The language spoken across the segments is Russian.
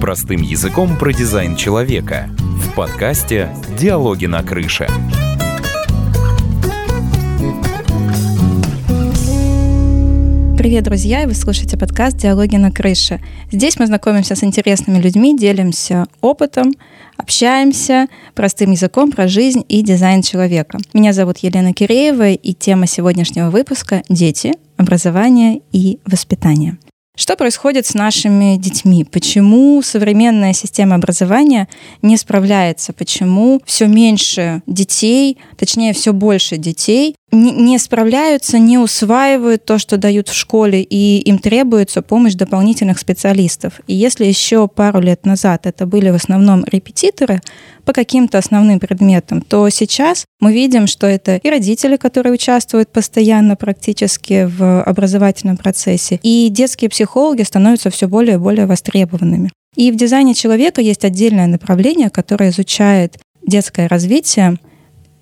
Простым языком про дизайн человека. В подкасте «Диалоги на крыше». Привет, друзья! И вы слушаете подкаст «Диалоги на крыше». Здесь мы знакомимся с интересными людьми, делимся опытом, общаемся простым языком про жизнь и дизайн человека. Меня зовут Елена Киреева, и тема сегодняшнего выпуска — «Дети, образование и воспитание». Что происходит с нашими детьми? Почему современная система образования не справляется? Почему все меньше детей, точнее, все больше детей не справляются, не усваивают то, что дают в школе, и им требуется помощь дополнительных специалистов. И если еще пару лет назад это были в основном репетиторы по каким-то основным предметам, то сейчас мы видим, что это и родители, которые участвуют постоянно практически в образовательном процессе, и детские психологи становятся все более и более востребованными. И в дизайне человека есть отдельное направление, которое изучает детское развитие,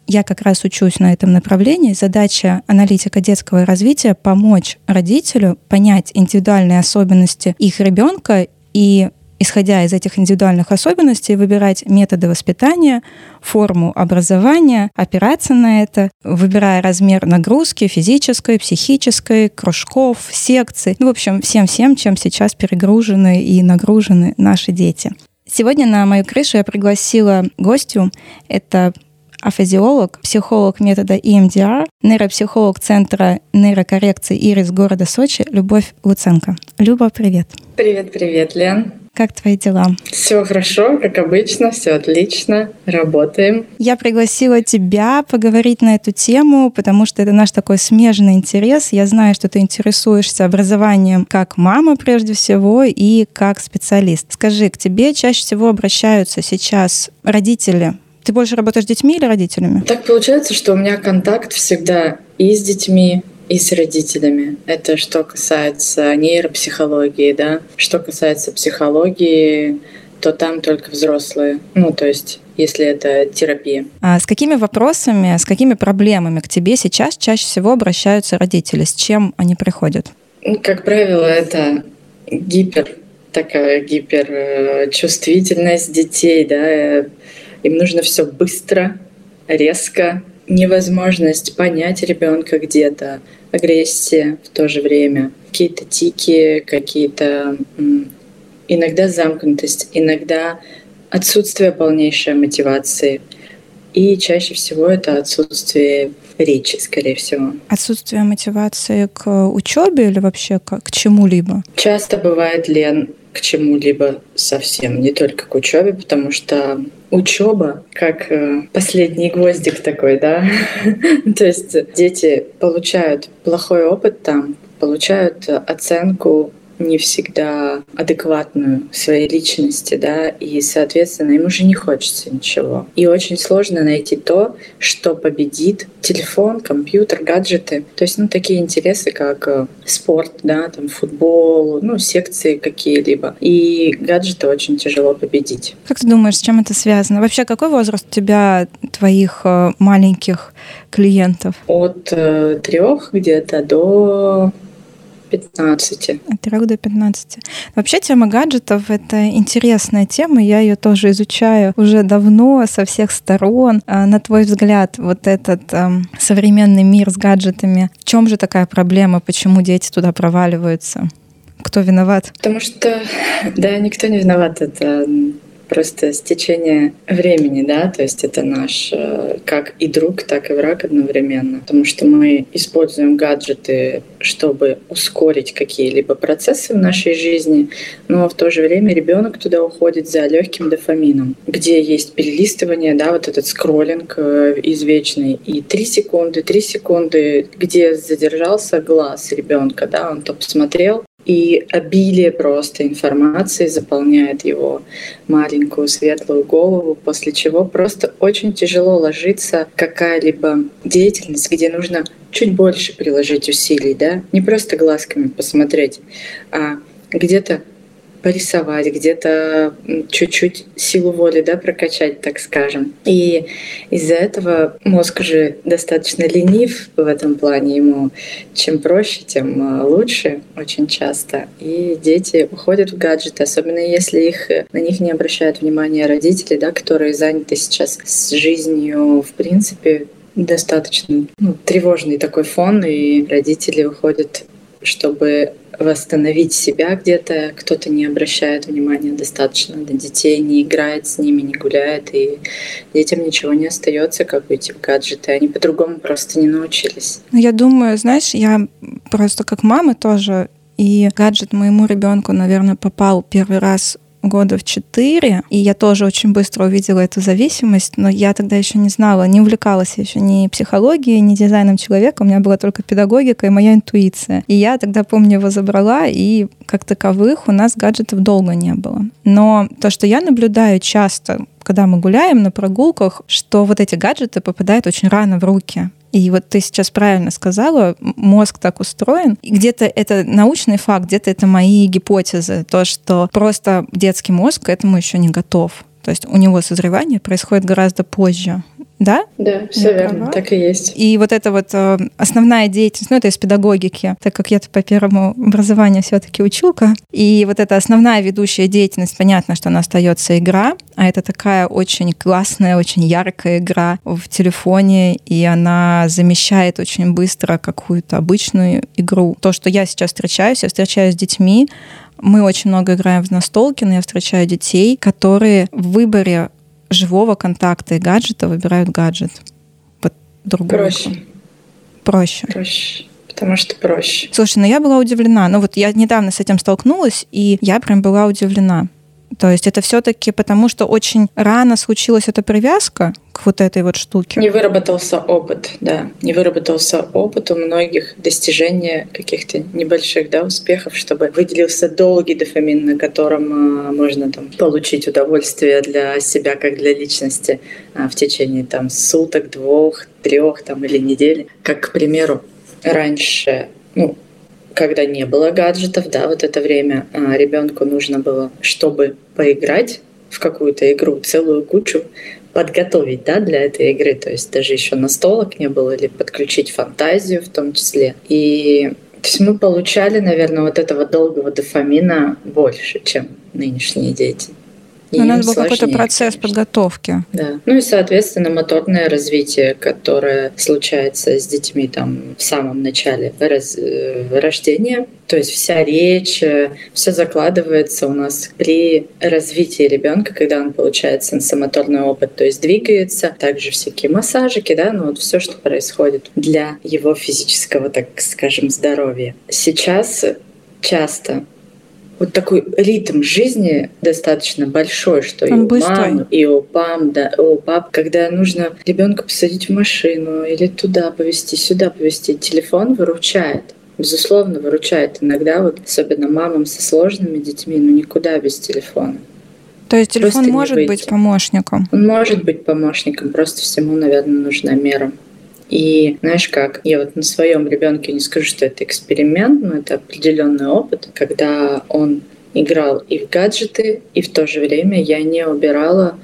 я как раз учусь на этом направлении. Задача аналитика детского развития — помочь родителю понять индивидуальные особенности их ребенка и исходя из этих индивидуальных особенностей, выбирать методы воспитания, форму образования, опираться на это, выбирая размер нагрузки физической, психической, кружков, секций. Ну, в общем, всем-всем, чем сейчас перегружены и нагружены наши дети. Сегодня на мою крышу я пригласила гостю. Это афазиолог, психолог метода EMDR, нейропсихолог Центра нейрокоррекции «Ирис» города Сочи Любовь Луценко. Люба, привет. Привет-привет, Лен. Как твои дела? Все хорошо, как обычно, все отлично, работаем. Я пригласила тебя поговорить на эту тему, потому что это наш такой смежный интерес. Я знаю, что ты интересуешься образованием как мама прежде всего и как специалист. Скажи, к тебе чаще всего обращаются сейчас родители ты больше работаешь с детьми или родителями? Так получается, что у меня контакт всегда и с детьми, и с родителями. Это что касается нейропсихологии, да. Что касается психологии, то там только взрослые. Ну, то есть если это терапия. А с какими вопросами, с какими проблемами к тебе сейчас чаще всего обращаются родители? С чем они приходят? Ну, как правило, это гипер такая гиперчувствительность детей, да, им нужно все быстро, резко, невозможность понять ребенка где-то, агрессия в то же время, какие-то тики, какие-то иногда замкнутость, иногда отсутствие полнейшей мотивации. И чаще всего это отсутствие речи, скорее всего. Отсутствие мотивации к учебе или вообще к, к чему-либо? Часто бывает, Лен, к чему-либо совсем, не только к учебе, потому что учеба как э, последний гвоздик такой, да. То есть дети получают плохой опыт там, получают оценку не всегда адекватную своей личности, да, и, соответственно, им уже не хочется ничего. И очень сложно найти то, что победит телефон, компьютер, гаджеты. То есть, ну, такие интересы, как э, спорт, да, там, футбол, ну, секции какие-либо. И гаджеты очень тяжело победить. Как ты думаешь, с чем это связано? Вообще, какой возраст у тебя, твоих э, маленьких клиентов? От э, трех где-то до 15. От 3 до 15. Вообще тема гаджетов — это интересная тема, я ее тоже изучаю уже давно, со всех сторон. А на твой взгляд, вот этот эм, современный мир с гаджетами, в чем же такая проблема, почему дети туда проваливаются? Кто виноват? Потому что, да, никто не виноват. Это просто стечение времени, да, то есть это наш э, как и друг, так и враг одновременно, потому что мы используем гаджеты, чтобы ускорить какие-либо процессы в нашей жизни, но в то же время ребенок туда уходит за легким дофамином, где есть перелистывание, да, вот этот скроллинг э, извечный, и три секунды, три секунды, где задержался глаз ребенка, да, он то посмотрел, и обилие просто информации заполняет его маленькую светлую голову, после чего просто очень тяжело ложиться какая-либо деятельность, где нужно чуть больше приложить усилий, да, не просто глазками посмотреть, а где-то порисовать, где-то чуть-чуть силу воли да, прокачать, так скажем. И из-за этого мозг уже достаточно ленив в этом плане. Ему чем проще, тем а, лучше очень часто. И дети уходят в гаджеты, особенно если их, на них не обращают внимания родители, да, которые заняты сейчас с жизнью, в принципе, достаточно ну, тревожный такой фон, и родители уходят, чтобы восстановить себя где-то, кто-то не обращает внимания достаточно на детей, не играет с ними, не гуляет, и детям ничего не остается, как уйти в гаджеты. Они по-другому просто не научились. Ну, я думаю, знаешь, я просто как мама тоже и гаджет моему ребенку, наверное, попал первый раз года в четыре, и я тоже очень быстро увидела эту зависимость, но я тогда еще не знала, не увлекалась еще ни психологией, ни дизайном человека, у меня была только педагогика и моя интуиция. И я тогда, помню, его забрала, и как таковых у нас гаджетов долго не было. Но то, что я наблюдаю часто, когда мы гуляем на прогулках, что вот эти гаджеты попадают очень рано в руки. И вот ты сейчас правильно сказала, мозг так устроен. И где-то это научный факт, где-то это мои гипотезы. То, что просто детский мозг к этому еще не готов. То есть у него созревание происходит гораздо позже. Да? Да, все Я верно, права? так и есть. И вот это вот э, основная деятельность, ну это из педагогики, так как я-то по первому образованию все-таки училка, и вот эта основная ведущая деятельность, понятно, что она остается игра, а это такая очень классная, очень яркая игра в телефоне, и она замещает очень быстро какую-то обычную игру. То, что я сейчас встречаюсь, я встречаюсь с детьми, мы очень много играем в настолки, но я встречаю детей, которые в выборе живого контакта и гаджета выбирают гаджет. Под другую. Проще. Проще. Проще. Потому что проще. Слушай, ну я была удивлена. Ну вот я недавно с этим столкнулась, и я прям была удивлена. То есть это все-таки потому, что очень рано случилась эта привязка к вот этой вот штуке. Не выработался опыт, да. Не выработался опыт у многих достижения каких-то небольших да, успехов, чтобы выделился долгий дофамин, на котором а, можно там, получить удовольствие для себя как для личности а, в течение там, суток, двух, трех там, или недели. Как, к примеру, раньше ну, когда не было гаджетов, да, вот это время а, ребенку нужно было, чтобы поиграть в какую-то игру, целую кучу подготовить, да, для этой игры. То есть даже еще настолок не было, или подключить фантазию в том числе. И то есть мы получали, наверное, вот этого долгого дофамина больше, чем нынешние дети. У нас был какой-то процесс конечно. подготовки. Да. Ну и, соответственно, моторное развитие, которое случается с детьми там в самом начале раз, э, рождения. То есть вся речь, э, все закладывается у нас при развитии ребенка, когда он получает сенсомоторный опыт, то есть двигается, также всякие массажики, да, ну вот все, что происходит для его физического, так скажем, здоровья. Сейчас часто вот такой ритм жизни достаточно большой, что Он и у быстрый. мам, и у пам, да, у пап, когда нужно ребенка посадить в машину или туда повезти, сюда повезти, телефон выручает. Безусловно, выручает иногда, вот особенно мамам со сложными детьми, ну никуда без телефона. То есть телефон просто может быть помощником? Он может быть помощником, просто всему, наверное, нужна мера. И знаешь как, я вот на своем ребенке не скажу, что это эксперимент, но это определенный опыт, когда он играл и в гаджеты, и в то же время я не убирала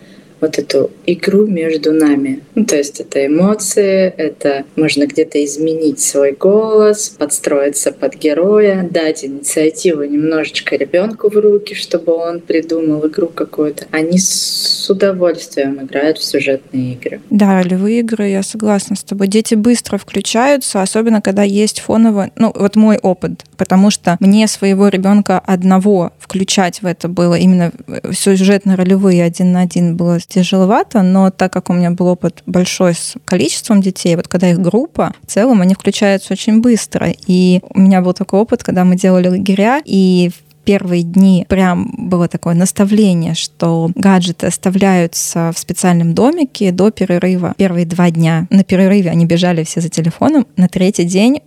вот эту игру между нами. Ну, то есть это эмоции, это можно где-то изменить свой голос, подстроиться под героя, дать инициативу немножечко ребенку в руки, чтобы он придумал игру какую-то. Они с удовольствием играют в сюжетные игры. Да, ролевые игры, я согласна с тобой. Дети быстро включаются, особенно когда есть фоново, ну вот мой опыт, потому что мне своего ребенка одного включать в это было именно сюжетно-ролевые один на один было тяжеловато, но так как у меня был опыт большой с количеством детей, вот когда их группа, в целом они включаются очень быстро. И у меня был такой опыт, когда мы делали лагеря, и в первые дни прям было такое наставление, что гаджеты оставляются в специальном домике до перерыва. Первые два дня на перерыве они бежали все за телефоном. На третий день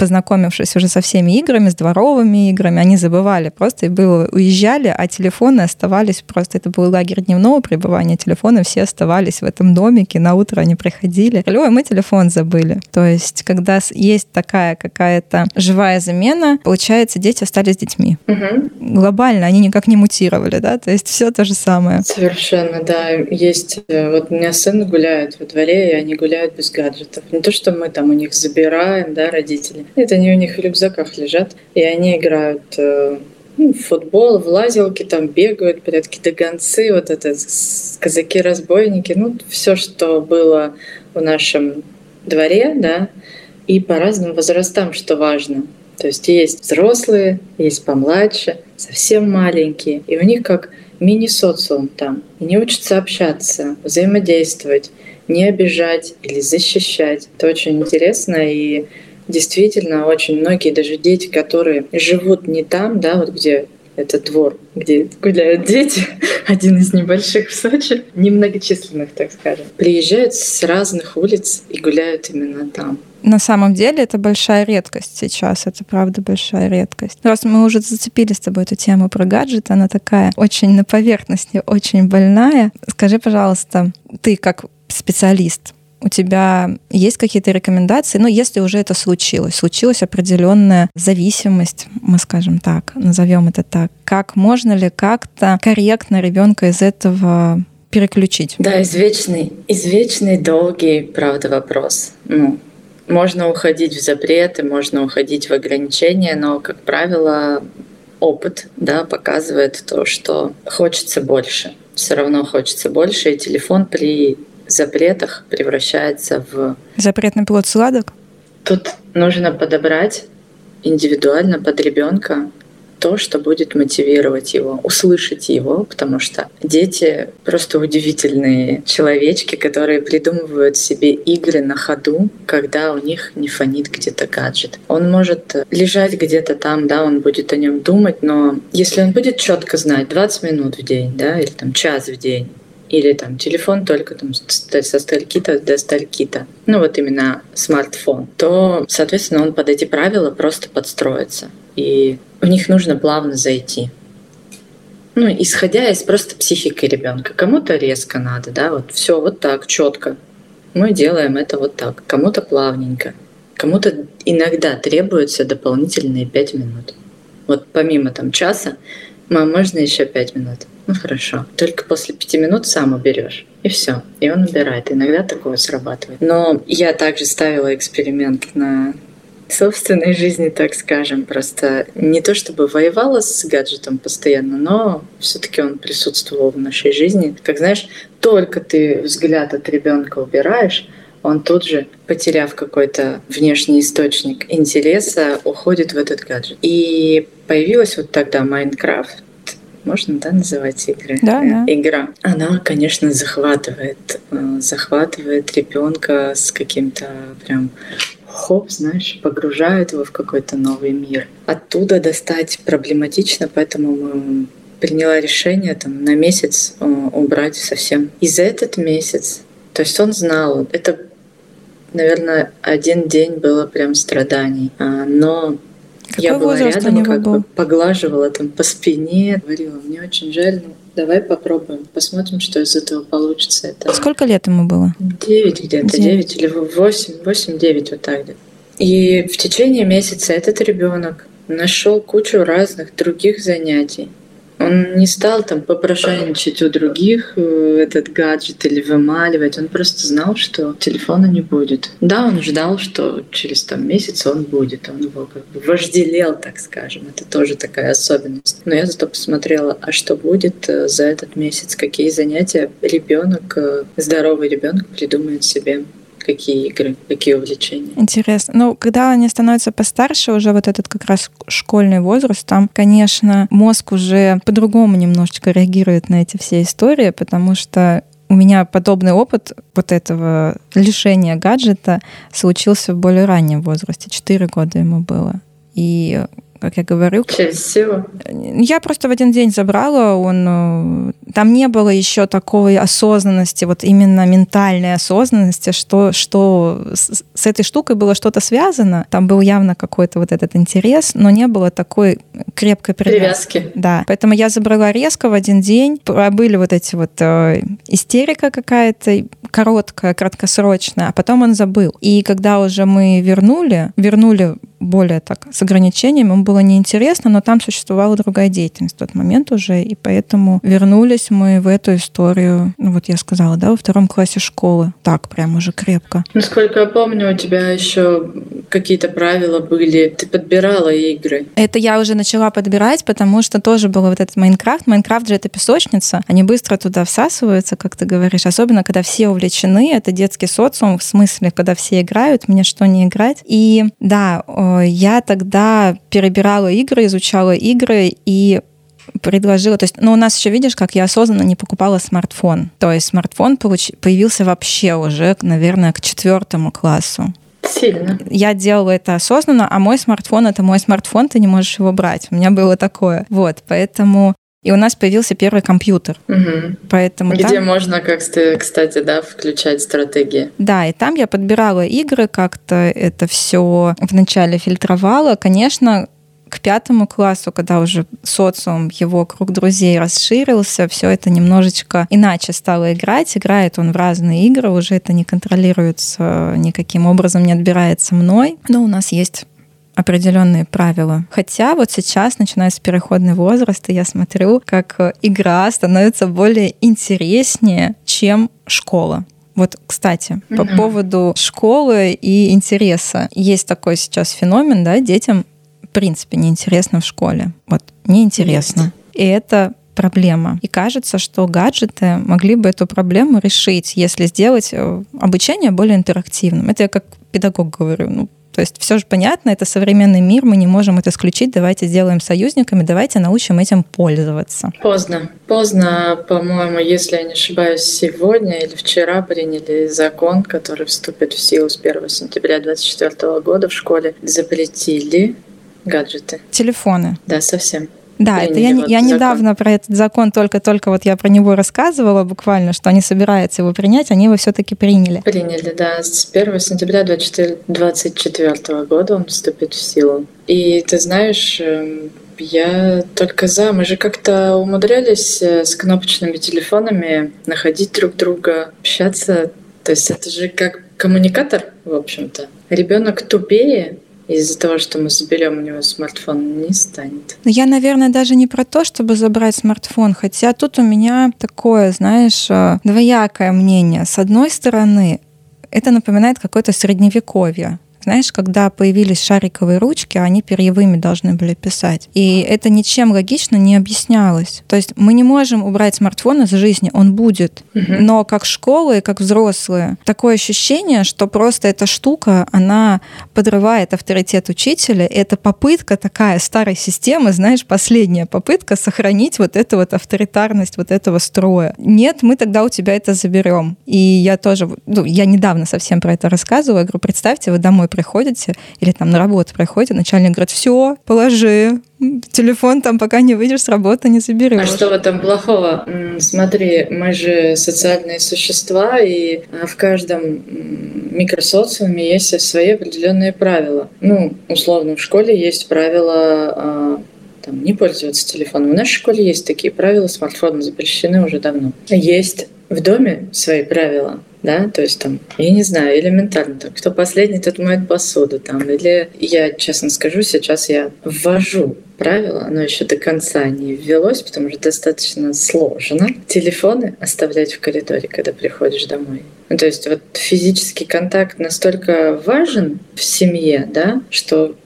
познакомившись уже со всеми играми, с дворовыми играми, они забывали просто и было, уезжали, а телефоны оставались просто, это был лагерь дневного пребывания, телефоны все оставались в этом домике, на утро они приходили. Ой, мы телефон забыли. То есть, когда есть такая какая-то живая замена, получается, дети остались детьми. Угу. Глобально они никак не мутировали, да, то есть все то же самое. Совершенно, да. Есть, э, вот у меня сын гуляет во дворе, и они гуляют без гаджетов. Не то, что мы там у них забираем, да, родители. Это они у них в рюкзаках лежат, и они играют э, ну, в футбол, в лазилки, там бегают, порядки до гонцы, вот это казаки-разбойники, ну, все, что было в нашем дворе, да, и по разным возрастам, что важно. То есть есть взрослые, есть помладше, совсем маленькие, и у них как мини-социум там. И не учатся общаться, взаимодействовать, не обижать или защищать. Это очень интересно, и действительно очень многие, даже дети, которые живут не там, да, вот где этот двор, где гуляют дети, один из небольших в Сочи, немногочисленных, так скажем, приезжают с разных улиц и гуляют именно там. На самом деле это большая редкость сейчас, это правда большая редкость. Раз мы уже зацепили с тобой эту тему про гаджет, она такая очень на поверхности, очень больная. Скажи, пожалуйста, ты как специалист, у тебя есть какие-то рекомендации, ну, если уже это случилось, случилась определенная зависимость, мы скажем так, назовем это так, как можно ли как-то корректно ребенка из этого переключить? Да, извечный, извечный долгий, правда, вопрос. Ну, можно уходить в запреты, можно уходить в ограничения, но, как правило, опыт да, показывает то, что хочется больше. Все равно хочется больше, и телефон при запретах превращается в... Запретный плод сладок? Тут нужно подобрать индивидуально под ребенка то, что будет мотивировать его, услышать его, потому что дети просто удивительные человечки, которые придумывают себе игры на ходу, когда у них не фонит где-то гаджет. Он может лежать где-то там, да, он будет о нем думать, но если он будет четко знать 20 минут в день, да, или там час в день, или там телефон только там со стальки-то до стальки-то, ну вот именно смартфон, то, соответственно, он под эти правила просто подстроится. И в них нужно плавно зайти. Ну, исходя из просто психики ребенка. Кому-то резко надо, да, вот все вот так, четко. Мы делаем это вот так. Кому-то плавненько. Кому-то иногда требуется дополнительные пять минут. Вот помимо там часа, можно еще пять минут? Ну хорошо. Только после пяти минут сам уберешь. И все. И он убирает. Иногда такое срабатывает. Но я также ставила эксперимент на собственной жизни, так скажем. Просто не то чтобы воевала с гаджетом постоянно, но все-таки он присутствовал в нашей жизни. Как знаешь, только ты взгляд от ребенка убираешь, он тут же, потеряв какой-то внешний источник интереса, уходит в этот гаджет. И появилась вот тогда Майнкрафт, можно, да, называть игры? Да, да. Игра. Она, конечно, захватывает, э, захватывает ребенка с каким-то прям хоп, знаешь, погружает его в какой-то новый мир. Оттуда достать проблематично, поэтому мы приняла решение там на месяц э, убрать совсем. И за этот месяц, то есть он знал, это, наверное, один день было прям страданий, а, но какой я была рядом, как был? бы поглаживала там по спине, говорила, мне очень жаль, ну, давай попробуем, посмотрим, что из этого получится. Это... Сколько лет ему было? Девять где-то, девять или восемь, восемь-девять вот так. И в течение месяца этот ребенок нашел кучу разных других занятий. Он не стал там попрошайничать у других э, этот гаджет или вымаливать. Он просто знал, что телефона не будет. Да, он ждал, что через там месяц он будет. Он его как бы вожделел, так скажем. Это тоже такая особенность. Но я зато посмотрела, а что будет э, за этот месяц, какие занятия ребенок, э, здоровый ребенок придумает себе какие игры, какие увлечения. Интересно. Ну, когда они становятся постарше, уже вот этот как раз школьный возраст, там, конечно, мозг уже по-другому немножечко реагирует на эти все истории, потому что у меня подобный опыт вот этого лишения гаджета случился в более раннем возрасте. Четыре года ему было. И как я говорю. Через силу? Я просто в один день забрала, он э, там не было еще такой осознанности, вот именно ментальной осознанности, что, что с, с этой штукой было что-то связано. Там был явно какой-то вот этот интерес, но не было такой крепкой привязки. привязки. Да. Поэтому я забрала резко в один день. Были вот эти вот э, истерика какая-то короткая, краткосрочная, а потом он забыл. И когда уже мы вернули, вернули более так с ограничениями, ему было неинтересно, но там существовала другая деятельность в тот момент уже, и поэтому вернулись мы в эту историю, ну вот я сказала, да, во втором классе школы. Так, прям уже крепко. Насколько я помню, у тебя еще какие-то правила были. Ты подбирала игры. Это я уже начала подбирать, потому что тоже был вот этот Майнкрафт. Майнкрафт же это песочница. Они быстро туда всасываются, как ты говоришь. Особенно, когда все увлечены. Это детский социум, в смысле, когда все играют, мне что не играть. И да, я тогда перебирала игры, изучала игры и предложила, то есть, ну, у нас еще, видишь, как я осознанно не покупала смартфон. То есть смартфон получ... появился вообще уже, наверное, к четвертому классу. Сильно. Я делала это осознанно, а мой смартфон — это мой смартфон, ты не можешь его брать. У меня было такое. Вот, поэтому и у нас появился первый компьютер. Угу. Поэтому Где там... можно, как кстати, да, включать стратегии. Да, и там я подбирала игры, как-то это все вначале фильтровала. Конечно, к пятому классу, когда уже социум, его круг друзей расширился, все это немножечко иначе стало играть. Играет он в разные игры, уже это не контролируется никаким образом, не отбирается мной. Но у нас есть определенные правила. Хотя вот сейчас, начиная с переходный возраст, я смотрю, как игра становится более интереснее, чем школа. Вот, кстати, по mm поводу школы и интереса. Есть такой сейчас феномен, да, детям в принципе неинтересно в школе. Вот, неинтересно. И это проблема. И кажется, что гаджеты могли бы эту проблему решить, если сделать э, обучение более интерактивным. Это я как педагог говорю. Ну, то есть все же понятно, это современный мир, мы не можем это исключить, давайте сделаем союзниками, давайте научим этим пользоваться. Поздно. Поздно, по-моему, если я не ошибаюсь, сегодня или вчера приняли закон, который вступит в силу с 1 сентября 2024 года в школе. Запретили гаджеты. Телефоны. Да, совсем. Да, это я, я недавно про этот закон только-только вот я про него рассказывала буквально, что они собираются его принять, они его все-таки приняли. Приняли, да. С 1 сентября 2024 года он вступит в силу. И ты знаешь, эм, я только за. Мы же как-то умудрялись э, с кнопочными телефонами находить друг друга, общаться. То есть это же как коммуникатор, в общем-то. Ребенок тупее, из-за того, что мы заберем у него смартфон, не станет. Но я, наверное, даже не про то, чтобы забрать смартфон, хотя тут у меня такое, знаешь, э, двоякое мнение. С одной стороны, это напоминает какое-то средневековье. Знаешь, когда появились шариковые ручки, они перьевыми должны были писать. И это ничем логично не объяснялось. То есть мы не можем убрать смартфон из жизни, он будет. Угу. Но как школа и как взрослые, такое ощущение, что просто эта штука, она подрывает авторитет учителя. Это попытка такая старой системы, знаешь, последняя попытка сохранить вот эту вот авторитарность вот этого строя. Нет, мы тогда у тебя это заберем. И я тоже, ну, я недавно совсем про это рассказывала. Я говорю, представьте, вы домой приходите или там на работу приходите, начальник говорит, все, положи, телефон там пока не выйдешь с работы, не заберешь. А что в этом плохого? Смотри, мы же социальные существа, и а, в каждом микросоциуме есть свои определенные правила. Ну, условно, в школе есть правила а, там, не пользоваться телефоном. В нашей школе есть такие правила, смартфоны запрещены уже давно. Есть в доме свои правила да, то есть там, я не знаю, элементарно, там, кто последний, тот моет посуду, там, или я, честно скажу, сейчас я ввожу правила, оно еще до конца не ввелось, потому что достаточно сложно телефоны оставлять в коридоре, когда приходишь домой. Ну, то есть вот физический контакт настолько важен в семье, да, что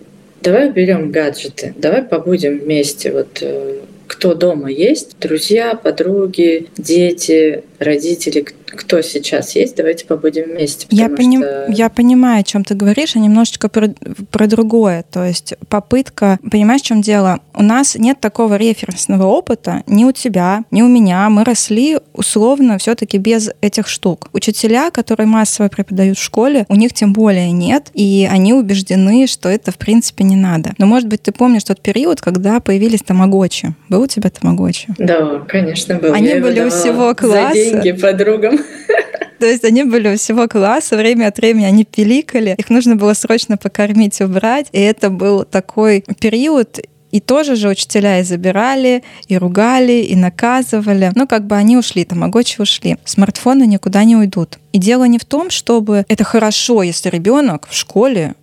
давай берем гаджеты, давай побудем вместе, вот э, кто дома есть, друзья, подруги, дети, родители, кто сейчас есть, давайте побудем вместе. Я, поним... что... я понимаю, о чем ты говоришь, а немножечко про, про другое. То есть попытка, понимаешь, в чем дело? У нас нет такого референсного опыта ни у тебя, ни у меня. Мы росли условно все-таки без этих штук. Учителя, которые массово преподают в школе, у них тем более нет, и они убеждены, что это в принципе не надо. Но, может быть, ты помнишь тот период, когда появились тамагочи. Был у тебя тамагочи? Да, конечно, был. Они Я были у всего класса. За деньги подругам. То есть они были всего класса, время от времени они пиликали, их нужно было срочно покормить, убрать, и это был такой период, и тоже же учителя и забирали, и ругали, и наказывали. Ну, как бы они ушли, тамагочи ушли. Смартфоны никуда не уйдут. И дело не в том, чтобы это хорошо, если ребенок в школе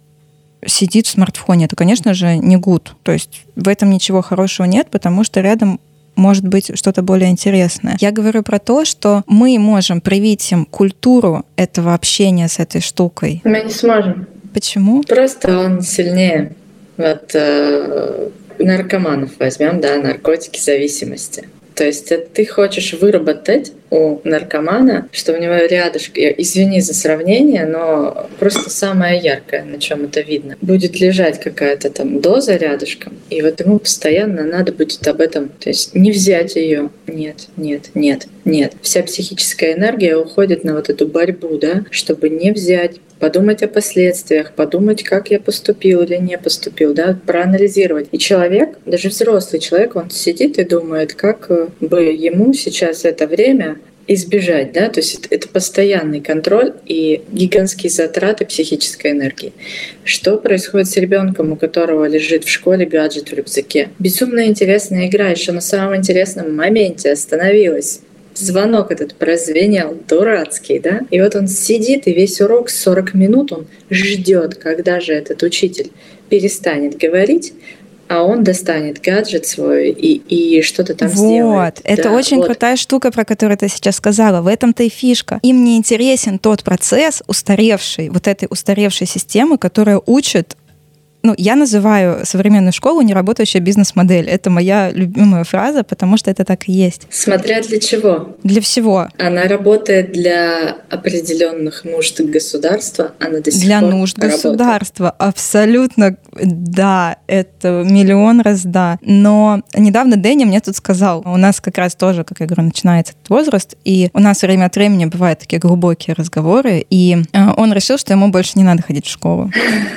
сидит в смартфоне. Это, конечно же, не гуд. То есть в этом ничего хорошего нет, потому что рядом может быть что-то более интересное. Я говорю про то, что мы можем привить им культуру этого общения с этой штукой. Мы не сможем. Почему? Просто он сильнее. Вот э, наркоманов возьмем, да, наркотики зависимости. То есть ты хочешь выработать у наркомана, что у него рядышком, извини за сравнение, но просто самое яркое, на чем это видно, будет лежать какая-то там доза рядышком, и вот ему постоянно надо будет об этом, то есть не взять ее, нет, нет, нет, нет. Вся психическая энергия уходит на вот эту борьбу, да, чтобы не взять, подумать о последствиях, подумать, как я поступил или не поступил, да, проанализировать. И человек, даже взрослый человек, он сидит и думает, как бы ему сейчас это время избежать, да, то есть это, это постоянный контроль и гигантские затраты психической энергии. Что происходит с ребенком, у которого лежит в школе гаджет в рюкзаке? Безумно интересная игра, еще на самом интересном моменте остановилась звонок этот прозвенел, дурацкий, да? И вот он сидит, и весь урок, 40 минут, он ждет, когда же этот учитель перестанет говорить, а он достанет гаджет свой и, и что-то там вот. сделает. Вот, это да, очень вот. крутая штука, про которую ты сейчас сказала. В этом-то и фишка. Им не интересен тот процесс устаревший, вот этой устаревшей системы, которая учит ну, я называю современную школу неработающая бизнес-модель. Это моя любимая фраза, потому что это так и есть. Смотря для чего. Для всего. Она работает для определенных нужд государства, она до сих для пор нужд работает. государства, абсолютно, да, это миллион раз да. Но недавно Дэнни мне тут сказал, у нас как раз тоже, как я говорю, начинается этот возраст, и у нас время от времени бывают такие глубокие разговоры, и э, он решил, что ему больше не надо ходить в школу.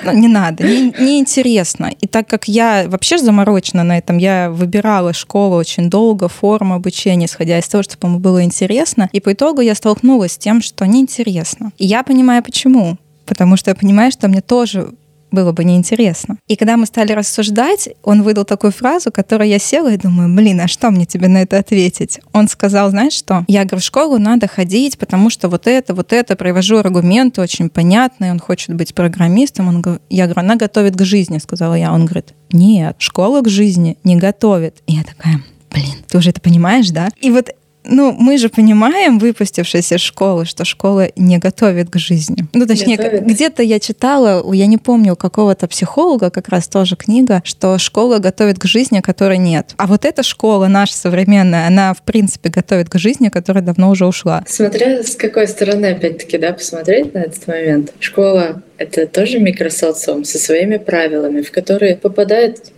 Ну, не надо, не, не интересно. И так как я вообще заморочена на этом, я выбирала школу очень долго, форму обучения, исходя из того, чтобы ему было интересно. И по итогу я столкнулась с тем, что неинтересно. И я понимаю, почему. Потому что я понимаю, что мне тоже было бы неинтересно. И когда мы стали рассуждать, он выдал такую фразу, которую я села и думаю, блин, а что мне тебе на это ответить? Он сказал, знаешь что? Я говорю, в школу надо ходить, потому что вот это, вот это, привожу аргументы очень понятные, он хочет быть программистом. Он, я говорю, она готовит к жизни, сказала я. Он говорит, нет, школа к жизни не готовит. И я такая, блин, ты уже это понимаешь, да? И вот ну, мы же понимаем, выпустившись из школы, что школа не готовит к жизни. Ну, точнее, где-то я читала, я не помню, у какого-то психолога как раз тоже книга, что школа готовит к жизни, которой нет. А вот эта школа наша современная, она, в принципе, готовит к жизни, которая давно уже ушла. Смотря с какой стороны, опять-таки, да, посмотреть на этот момент. Школа — это тоже микросоциум со своими правилами, в которые попадает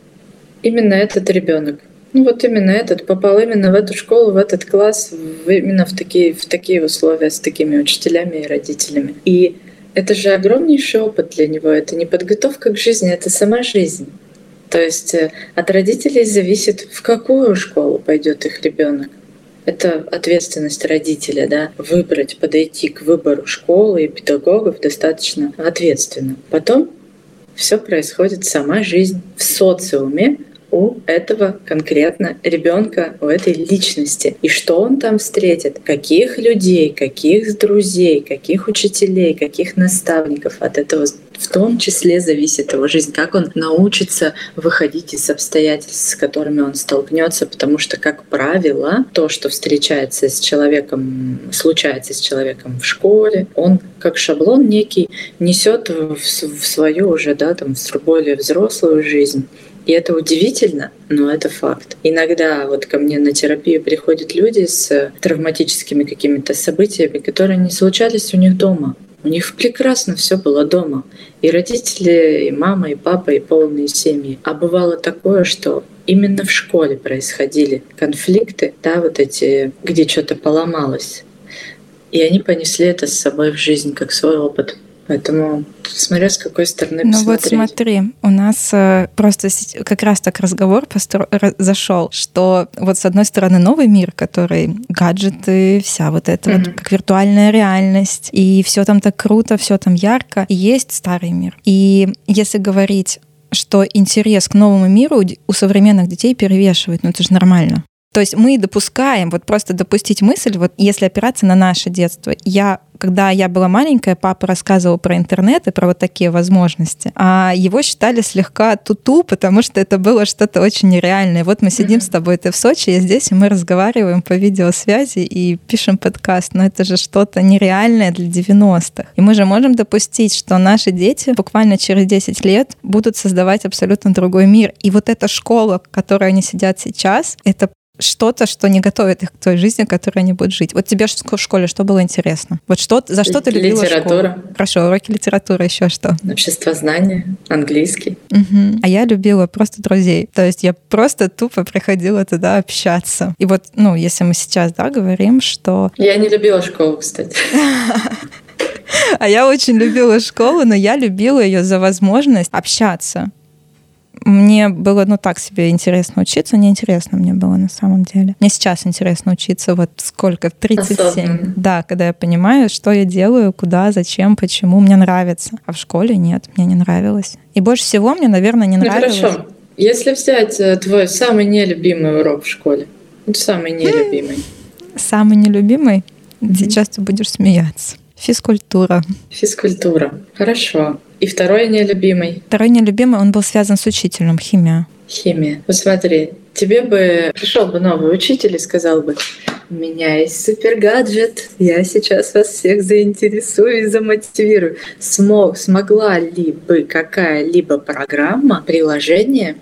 именно этот ребенок. Ну вот именно этот попал именно в эту школу, в этот класс, в, именно в такие, в такие условия с такими учителями и родителями. И это же огромнейший опыт для него. Это не подготовка к жизни, это сама жизнь. То есть э, от родителей зависит, в какую школу пойдет их ребенок. Это ответственность родителя, да, выбрать, подойти к выбору школы и педагогов достаточно ответственно. Потом все происходит сама жизнь в социуме, у этого конкретно ребенка, у этой личности. И что он там встретит, каких людей, каких друзей, каких учителей, каких наставников? От этого в том числе зависит его жизнь, как он научится выходить из обстоятельств, с которыми он столкнется, потому что, как правило, то, что встречается с человеком, случается с человеком в школе, он как шаблон некий несет в, в свою уже, да, там, в более взрослую жизнь И это удивительно, но это факт. Иногда вот ко мне на терапию приходят люди с травматическими какими-то событиями, которые не случались у них дома. У них прекрасно все было дома. И родители, и мама, и папа, и полные семьи. А бывало такое, что именно в школе происходили конфликты, да, вот эти, где что-то поломалось. И они понесли это с собой в жизнь как свой опыт. Поэтому смотря с какой стороны ну посмотреть. вот смотри, у нас э, просто как раз так разговор постро... зашел, что вот с одной стороны новый мир, который гаджеты, вся вот эта mm-hmm. вот как виртуальная реальность, и все там так круто, все там ярко, и есть старый мир. И если говорить что интерес к новому миру у современных детей перевешивает, ну это же нормально. То есть мы допускаем, вот просто допустить мысль, вот если опираться на наше детство. Я когда я была маленькая, папа рассказывал про интернет и про вот такие возможности. А его считали слегка туту, потому что это было что-то очень нереальное. Вот мы сидим с тобой, ты в Сочи, я здесь, и мы разговариваем по видеосвязи и пишем подкаст. Но это же что-то нереальное для 90-х. И мы же можем допустить, что наши дети буквально через 10 лет будут создавать абсолютно другой мир. И вот эта школа, в которой они сидят сейчас, это что-то, что не готовит их к той жизни, в которой они будут жить. Вот тебе в школе что было интересно? Вот что, за что ты любила Литература. Школу? Хорошо, уроки литературы, еще что? Общество знания, английский. Угу. А я любила просто друзей. То есть я просто тупо приходила туда общаться. И вот, ну, если мы сейчас, да, говорим, что... Я не любила школу, кстати. А я очень любила школу, но я любила ее за возможность общаться мне было, ну, так себе интересно учиться, неинтересно мне было на самом деле. Мне сейчас интересно учиться, вот сколько, в 37. Особенно. Да, когда я понимаю, что я делаю, куда, зачем, почему, мне нравится. А в школе нет, мне не нравилось. И больше всего мне, наверное, не ну, нравилось... хорошо. Если взять э, твой самый нелюбимый урок в школе, самый нелюбимый. Самый нелюбимый? Mm-hmm. Сейчас ты будешь смеяться. Физкультура. Физкультура. Хорошо. И второй нелюбимый? Второй нелюбимый, он был связан с учителем, химия. Химия. Вот смотри, тебе бы пришел бы новый учитель и сказал бы, у меня есть супер гаджет, я сейчас вас всех заинтересую и замотивирую. Смог, смогла ли бы какая-либо программа, приложение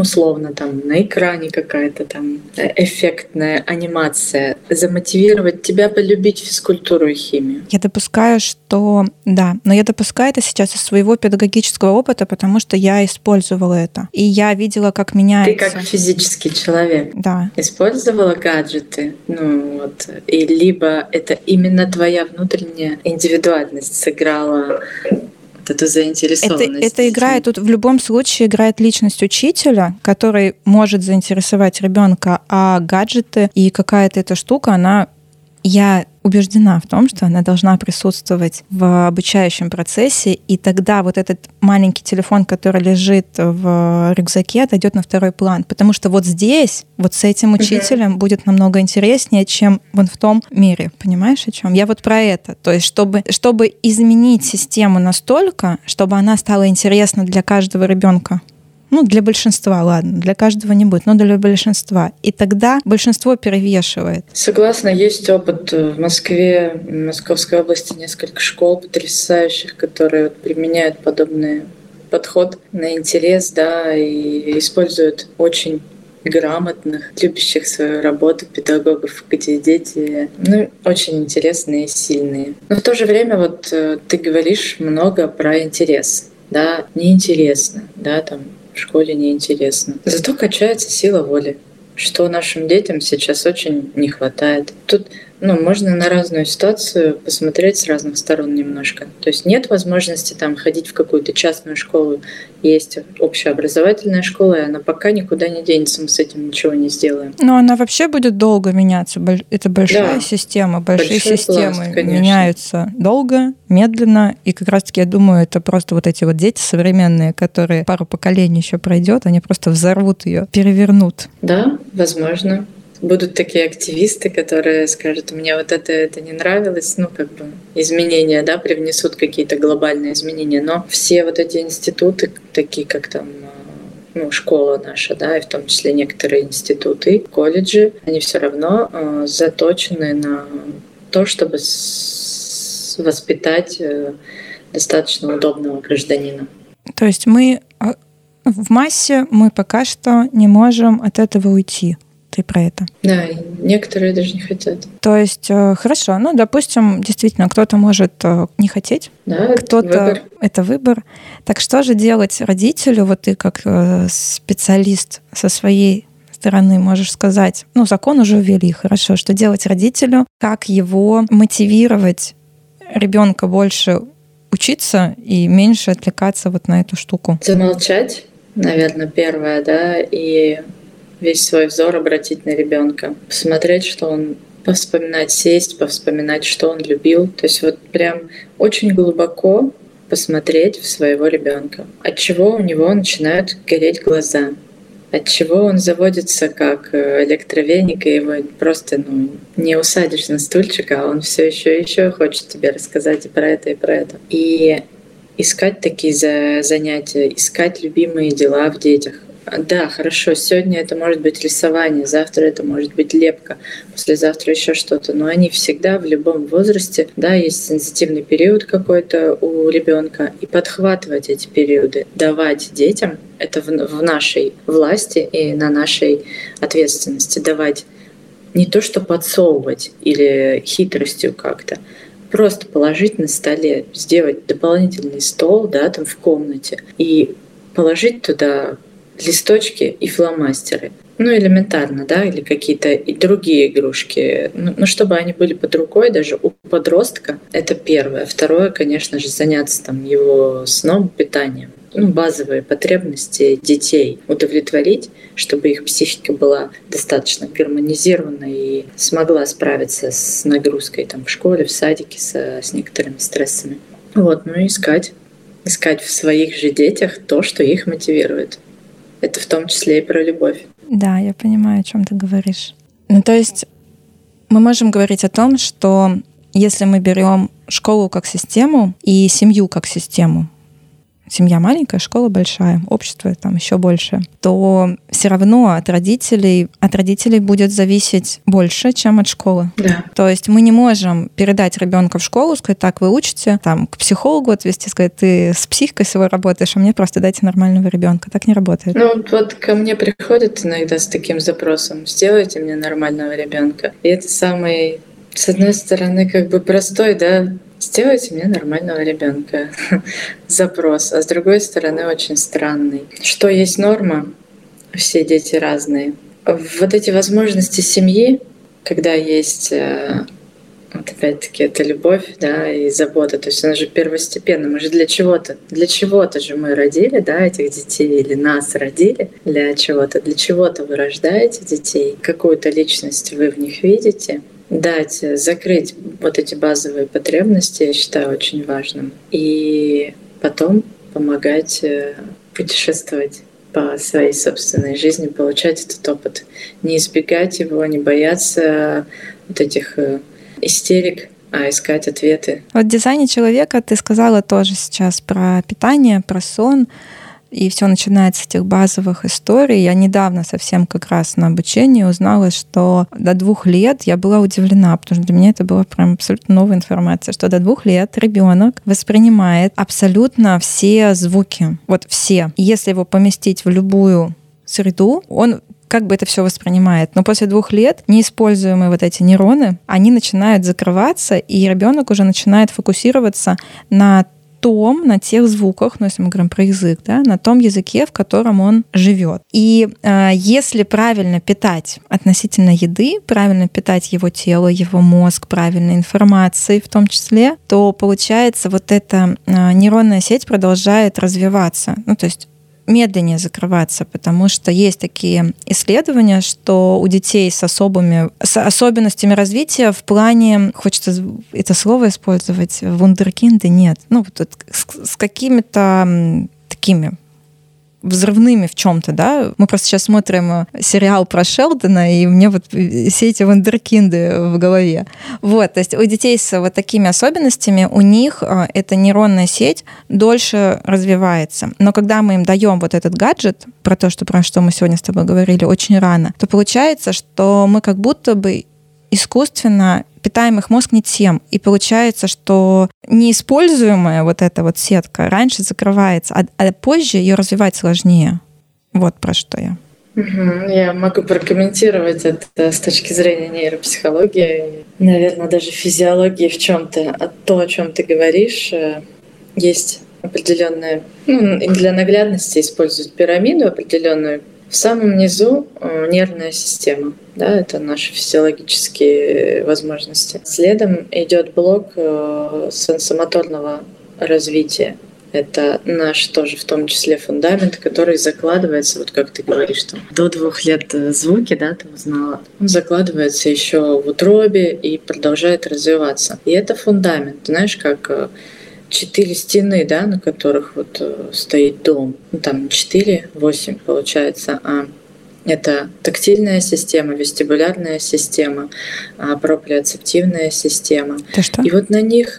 условно там на экране какая-то там э, эффектная анимация, замотивировать тебя полюбить физкультуру и химию? Я допускаю, что да, но я допускаю это сейчас из своего педагогического опыта, потому что я использовала это. И я видела, как меняется. Ты как физический человек. Да. Использовала гаджеты, ну вот, и либо это именно твоя внутренняя индивидуальность сыграла вот эту заинтересованность. Это, это играет, тут в любом случае играет личность учителя, который может заинтересовать ребенка, а гаджеты и какая-то эта штука, она я убеждена в том, что она должна присутствовать в обучающем процессе, и тогда вот этот маленький телефон, который лежит в рюкзаке, отойдет на второй план. Потому что вот здесь, вот с этим учителем будет намного интереснее, чем вон в том мире. Понимаешь, о чем? Я вот про это. То есть, чтобы, чтобы изменить систему настолько, чтобы она стала интересна для каждого ребенка. Ну, для большинства, ладно, для каждого не будет, но для большинства. И тогда большинство перевешивает. Согласна, есть опыт в Москве, в Московской области несколько школ потрясающих, которые применяют подобный подход на интерес, да, и используют очень грамотных, любящих свою работу педагогов, где дети ну, очень интересные сильные. Но в то же время вот э, ты говоришь много про интерес. Да, неинтересно, да, там в школе неинтересно. Зато качается сила воли, что нашим детям сейчас очень не хватает. Тут ну, можно на разную ситуацию посмотреть с разных сторон немножко. То есть нет возможности там ходить в какую-то частную школу, есть общеобразовательная школа, и она пока никуда не денется, мы с этим ничего не сделаем. Но она вообще будет долго меняться. Это большая да. система, большие Большой системы пласт, меняются долго, медленно, и как раз-таки я думаю, это просто вот эти вот дети современные, которые пару поколений еще пройдет, они просто взорвут ее, перевернут. Да, возможно будут такие активисты, которые скажут, мне вот это, это не нравилось, ну, как бы изменения, да, привнесут какие-то глобальные изменения. Но все вот эти институты, такие как там ну, школа наша, да, и в том числе некоторые институты, колледжи, они все равно э, заточены на то, чтобы воспитать э, достаточно удобного гражданина. То есть мы а, в массе мы пока что не можем от этого уйти. Ты про это? Да, некоторые даже не хотят. То есть, э, хорошо, ну, допустим, действительно, кто-то может э, не хотеть, да, кто-то это выбор. это выбор. Так что же делать родителю, вот ты как э, специалист со своей стороны можешь сказать, ну, закон уже ввели, хорошо, что делать родителю, как его мотивировать ребенка больше учиться и меньше отвлекаться вот на эту штуку? Замолчать, наверное, первое, да, и весь свой взор обратить на ребенка, посмотреть, что он повспоминать, сесть, повспоминать, что он любил. То есть вот прям очень глубоко посмотреть в своего ребенка, от чего у него начинают гореть глаза, от чего он заводится как э, электровеник, и его просто ну, не усадишь на стульчик, а он все еще еще хочет тебе рассказать и про это, и про это. И искать такие занятия, искать любимые дела в детях, да, хорошо. Сегодня это может быть рисование, завтра это может быть лепка, послезавтра еще что-то. Но они всегда в любом возрасте, да, есть сенситивный период какой-то у ребенка, и подхватывать эти периоды, давать детям, это в, в нашей власти и на нашей ответственности, давать не то, что подсовывать или хитростью как-то, просто положить на столе, сделать дополнительный стол, да, там в комнате и положить туда листочки и фломастеры. Ну, элементарно, да, или какие-то и другие игрушки. Ну, ну, чтобы они были под рукой даже у подростка, это первое. Второе, конечно же, заняться там его сном, питанием. Ну, базовые потребности детей удовлетворить, чтобы их психика была достаточно гармонизирована и смогла справиться с нагрузкой там, в школе, в садике, со, с некоторыми стрессами. Вот, ну и искать. Искать в своих же детях то, что их мотивирует это в том числе и про любовь. Да, я понимаю, о чем ты говоришь. Ну, то есть мы можем говорить о том, что если мы берем школу как систему и семью как систему, семья маленькая, школа большая, общество там еще больше, то все равно от родителей, от родителей будет зависеть больше, чем от школы. Да. То есть мы не можем передать ребенка в школу, сказать, так, вы учите, там, к психологу отвести, сказать, ты с психикой своей работаешь, а мне просто дайте нормального ребенка. Так не работает. Ну, вот ко мне приходят иногда с таким запросом, сделайте мне нормального ребенка. И это самый с одной стороны, как бы простой, да, сделайте мне нормального ребенка. Запрос. А с другой стороны, очень странный. Что есть норма? Все дети разные. Вот эти возможности семьи, когда есть э, вот опять-таки это любовь, да, и забота. То есть она же первостепенна. Мы же для чего-то, для чего-то же мы родили, да, этих детей, или нас родили для чего-то. Для чего-то вы рождаете детей, какую-то личность вы в них видите дать, закрыть вот эти базовые потребности, я считаю очень важным. И потом помогать э, путешествовать по своей собственной жизни, получать этот опыт. Не избегать его, не бояться вот этих э, истерик, а искать ответы. Вот в дизайне человека ты сказала тоже сейчас про питание, про сон. И все начинается с этих базовых историй. Я недавно совсем как раз на обучении узнала, что до двух лет я была удивлена, потому что для меня это была прям абсолютно новая информация, что до двух лет ребенок воспринимает абсолютно все звуки. Вот все. Если его поместить в любую среду, он как бы это все воспринимает. Но после двух лет неиспользуемые вот эти нейроны, они начинают закрываться, и ребенок уже начинает фокусироваться на том, на тех звуках, ну, если мы говорим про язык, да, на том языке, в котором он живет. И э, если правильно питать относительно еды, правильно питать его тело, его мозг правильной информацией в том числе, то получается вот эта э, нейронная сеть продолжает развиваться. Ну, то есть медленнее закрываться, потому что есть такие исследования, что у детей с особыми, с особенностями развития в плане, хочется это слово использовать, вундеркинды нет, ну вот с, с какими-то такими взрывными в чем-то, да. Мы просто сейчас смотрим э, сериал про Шелдона, и мне вот э, все эти вундеркинды в голове. Вот, то есть у детей с вот такими особенностями, у них э, эта нейронная сеть дольше развивается. Но когда мы им даем вот этот гаджет, про то, что, про что мы сегодня с тобой говорили, очень рано, то получается, что мы как будто бы искусственно питаем их мозг не тем. И получается, что неиспользуемая вот эта вот сетка раньше закрывается, а, а позже ее развивать сложнее. Вот про что я. Я могу прокомментировать это с точки зрения нейропсихологии, наверное, даже физиологии в чем-то. А то, о чем ты говоришь, э, есть определенная, ну, для наглядности используют пирамиду определенную. В самом низу э, нервная система, да, это наши физиологические возможности. Следом идет блок э, сенсомоторного развития. Это наш тоже в том числе фундамент, который закладывается, вот как ты говоришь, там, до двух лет э, звуки, да, ты узнала, он закладывается еще в утробе и продолжает развиваться. И это фундамент, знаешь, как четыре стены, да, на которых вот э, стоит дом. Ну, там четыре, восемь получается, а это тактильная система, вестибулярная система, а, проприоцептивная система. Это что? И вот на них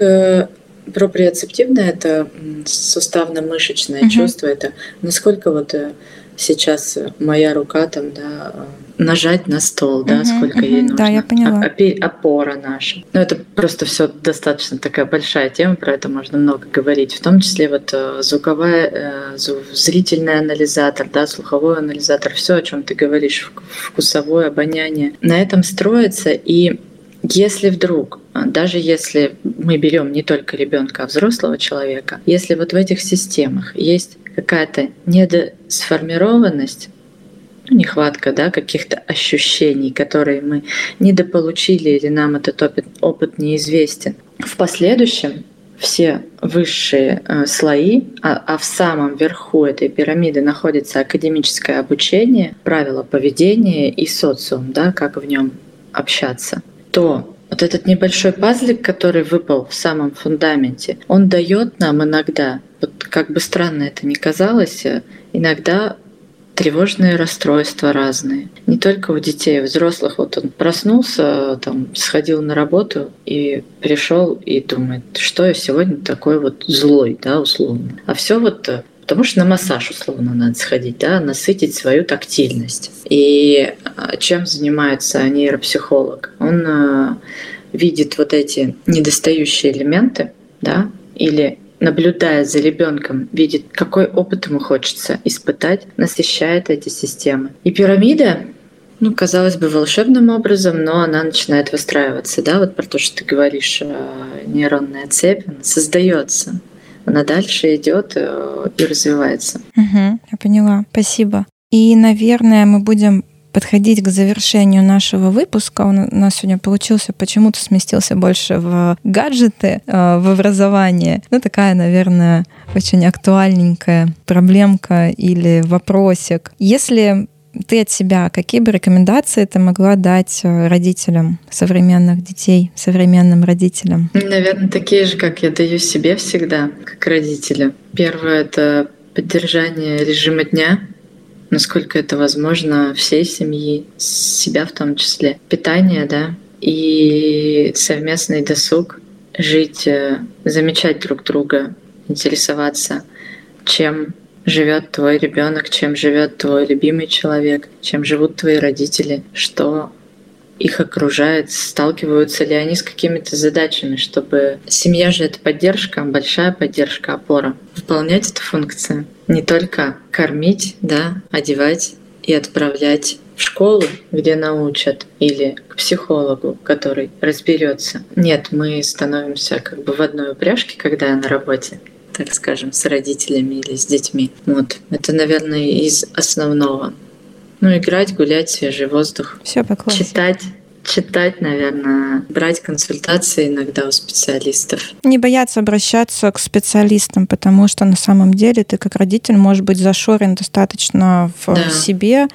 Проприоцептивное – это суставно-мышечное угу. чувство. Это насколько вот э, сейчас моя рука там, да, нажать на стол, да, угу, сколько угу, ей нужно. Да, я поняла. Опора наша. Ну, это просто все достаточно такая большая тема, про это можно много говорить. В том числе вот э, звуковая, э, зрительный анализатор, да, слуховой анализатор, все, о чем ты говоришь, вкусовое обоняние. На этом строится и если вдруг, а, даже если мы берем не только ребенка, а взрослого человека, если вот в этих системах есть какая-то недосформированность, ну, нехватка да, каких-то ощущений, которые мы недополучили или нам этот опыт, опыт неизвестен, в последующем все высшие э, слои, а, а в самом верху этой пирамиды находится академическое обучение, правила поведения и социум, да, как в нем общаться то вот этот небольшой пазлик, который выпал в самом фундаменте, он дает нам иногда, вот как бы странно это ни казалось, иногда тревожные расстройства разные. Не только у детей, у взрослых. Вот он проснулся, там, сходил на работу и пришел и думает, что я сегодня такой вот злой, да, условно. А все вот Потому что на массаж, условно, надо сходить, да, насытить свою тактильность. И а, чем занимается нейропсихолог? Он а, видит вот эти недостающие элементы, да, или наблюдая за ребенком, видит, какой опыт ему хочется испытать, насыщает эти системы. И пирамида, ну, казалось бы, волшебным образом, но она начинает выстраиваться, да, вот про то, что ты говоришь, а, нейронная цепь, она создается она дальше идет э, и развивается. Угу, я поняла. Спасибо. И, наверное, мы будем подходить к завершению нашего выпуска. Он у нас сегодня получился, почему-то сместился больше в гаджеты, э, в образование. Ну, такая, наверное, очень актуальненькая проблемка или вопросик. Если ты от себя какие бы рекомендации ты могла дать э, родителям современных детей, современным родителям? Наверное, такие же, как я даю себе всегда, как родителя. Первое — это поддержание режима дня, насколько это возможно, всей семьи, себя в том числе. Питание, да, и совместный досуг, жить, э, замечать друг друга, интересоваться, чем живет твой ребенок, чем живет твой любимый человек, чем живут твои родители, что их окружает, сталкиваются ли они с какими-то задачами, чтобы семья же это поддержка, большая поддержка, опора. Выполнять эту функцию. Не только кормить, да, одевать и отправлять в школу, где научат, или к психологу, который разберется. Нет, мы становимся как бы в одной упряжке, когда я на работе так скажем, с родителями или с детьми. Вот. Это, наверное, из основного. Ну, играть, гулять, свежий воздух. Все по классике. Читать, читать, наверное, брать консультации иногда у специалистов. Не бояться обращаться к специалистам, потому что на самом деле ты как родитель можешь быть зашорен достаточно в да. себе,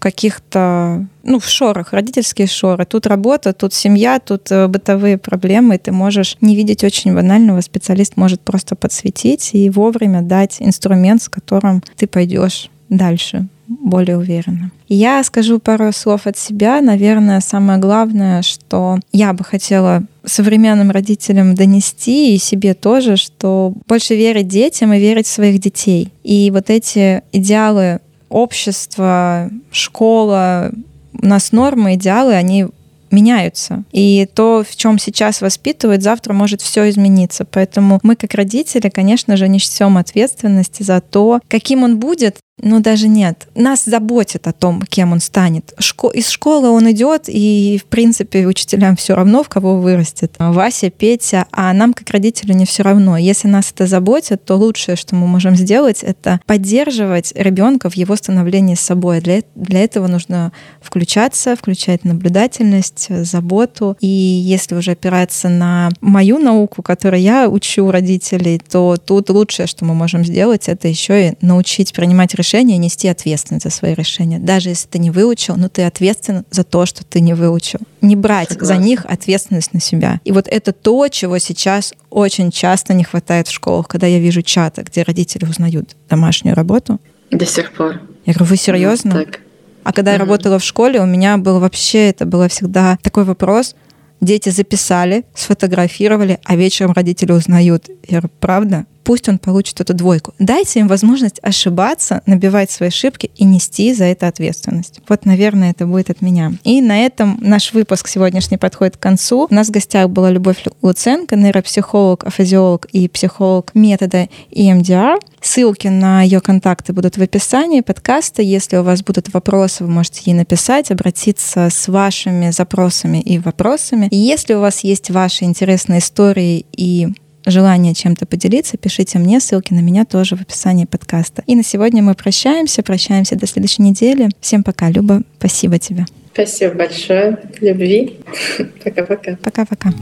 в каких-то, ну, в шорах, родительские шоры. Тут работа, тут семья, тут э, бытовые проблемы, ты можешь не видеть очень банального, специалист может просто подсветить и вовремя дать инструмент, с которым ты пойдешь дальше более уверенно. Я скажу пару слов от себя. Наверное, самое главное, что я бы хотела современным родителям донести и себе тоже, что больше верить детям и верить в своих детей. И вот эти идеалы общество, школа, у нас нормы, идеалы, они меняются. И то, в чем сейчас воспитывают, завтра может все измениться. Поэтому мы, как родители, конечно же, несем ответственность за то, каким он будет, ну, даже нет. Нас заботит о том, кем он станет. Шко... Из школы он идет, и, в принципе, учителям все равно, в кого вырастет. Вася, Петя, а нам, как родителю, не все равно. Если нас это заботит, то лучшее, что мы можем сделать, это поддерживать ребенка в его становлении с собой. Для, для этого нужно включаться, включать наблюдательность, заботу. И если уже опираться на мою науку, которую я учу родителей, то тут лучшее, что мы можем сделать, это еще и научить принимать решения решения, нести ответственность за свои решения. Даже если ты не выучил, но ты ответственен за то, что ты не выучил. Не брать Согласна. за них ответственность на себя. И вот это то, чего сейчас очень часто не хватает в школах, когда я вижу чаты, где родители узнают домашнюю работу. До сих пор. Я говорю, вы серьезно? Так. А когда угу. я работала в школе, у меня был вообще, это было всегда такой вопрос, дети записали, сфотографировали, а вечером родители узнают. Я говорю, правда? Пусть он получит эту двойку. Дайте им возможность ошибаться, набивать свои ошибки и нести за это ответственность. Вот, наверное, это будет от меня. И на этом наш выпуск сегодняшний подходит к концу. У нас в гостях была Любовь Луценко, нейропсихолог, афазиолог и психолог метода EMDR. Ссылки на ее контакты будут в описании подкаста. Если у вас будут вопросы, вы можете ей написать, обратиться с вашими запросами и вопросами. И если у вас есть ваши интересные истории и желание чем-то поделиться, пишите мне, ссылки на меня тоже в описании подкаста. И на сегодня мы прощаемся, прощаемся до следующей недели. Всем пока, Люба, спасибо тебе. Спасибо большое, любви. Пока-пока. Пока-пока.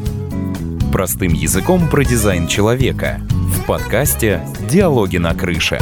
Простым языком про дизайн человека в подкасте «Диалоги на крыше».